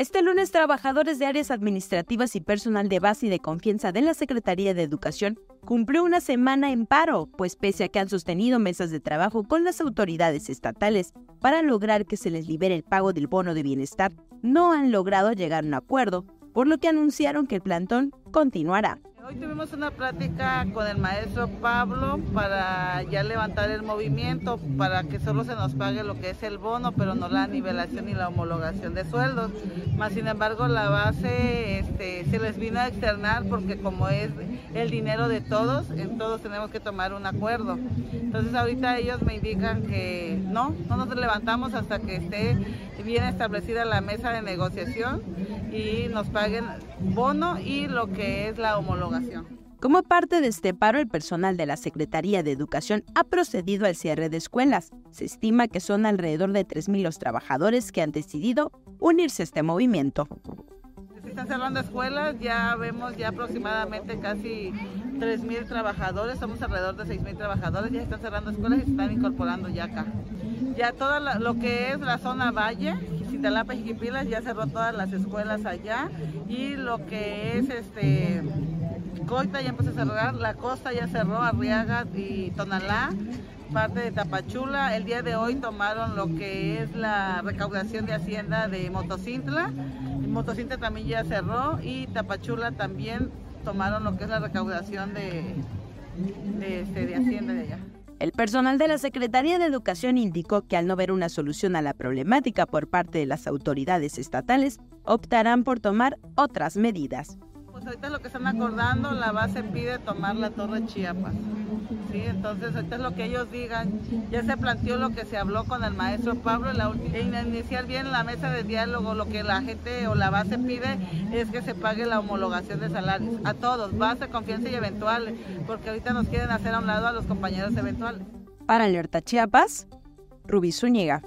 Este lunes, trabajadores de áreas administrativas y personal de base y de confianza de la Secretaría de Educación cumplió una semana en paro, pues pese a que han sostenido mesas de trabajo con las autoridades estatales para lograr que se les libere el pago del bono de bienestar, no han logrado llegar a un acuerdo, por lo que anunciaron que el plantón continuará. Hoy tuvimos una plática con el maestro Pablo para ya levantar el movimiento, para que solo se nos pague lo que es el bono, pero no la nivelación y la homologación de sueldos. Más sin embargo, la base este, se les vino a externar porque como es el dinero de todos, en todos tenemos que tomar un acuerdo. Entonces ahorita ellos me indican que no, no nos levantamos hasta que esté bien establecida la mesa de negociación y nos paguen bono y lo que es la homologación. Como parte de este paro, el personal de la Secretaría de Educación ha procedido al cierre de escuelas. Se estima que son alrededor de 3.000 los trabajadores que han decidido unirse a este movimiento. Se están cerrando escuelas, ya vemos ya aproximadamente casi 3.000 trabajadores, somos alrededor de 6.000 trabajadores, ya están cerrando escuelas y se están incorporando ya acá. Ya todo lo que es la zona valle, Citalapa y Jiquipilas ya cerró todas las escuelas allá y lo que es este Coita ya empezó a cerrar, la costa ya cerró, Arriaga y Tonalá, parte de Tapachula. El día de hoy tomaron lo que es la recaudación de Hacienda de Motocintla. Motocintla también ya cerró y Tapachula también tomaron lo que es la recaudación de, de, este, Hacienda de allá. El personal de la Secretaría de Educación indicó que al no ver una solución a la problemática por parte de las autoridades estatales, optarán por tomar otras medidas. Pues ahorita lo que están acordando, la base pide tomar la Torre Chiapas. Sí, entonces ahorita es lo que ellos digan. Ya se planteó lo que se habló con el maestro Pablo, la, e iniciar bien la mesa de diálogo, lo que la gente o la base pide es que se pague la homologación de salarios a todos, base, confianza y eventuales, porque ahorita nos quieren hacer a un lado a los compañeros eventuales. Para Alerta Chiapas, Rubí Zúñiga.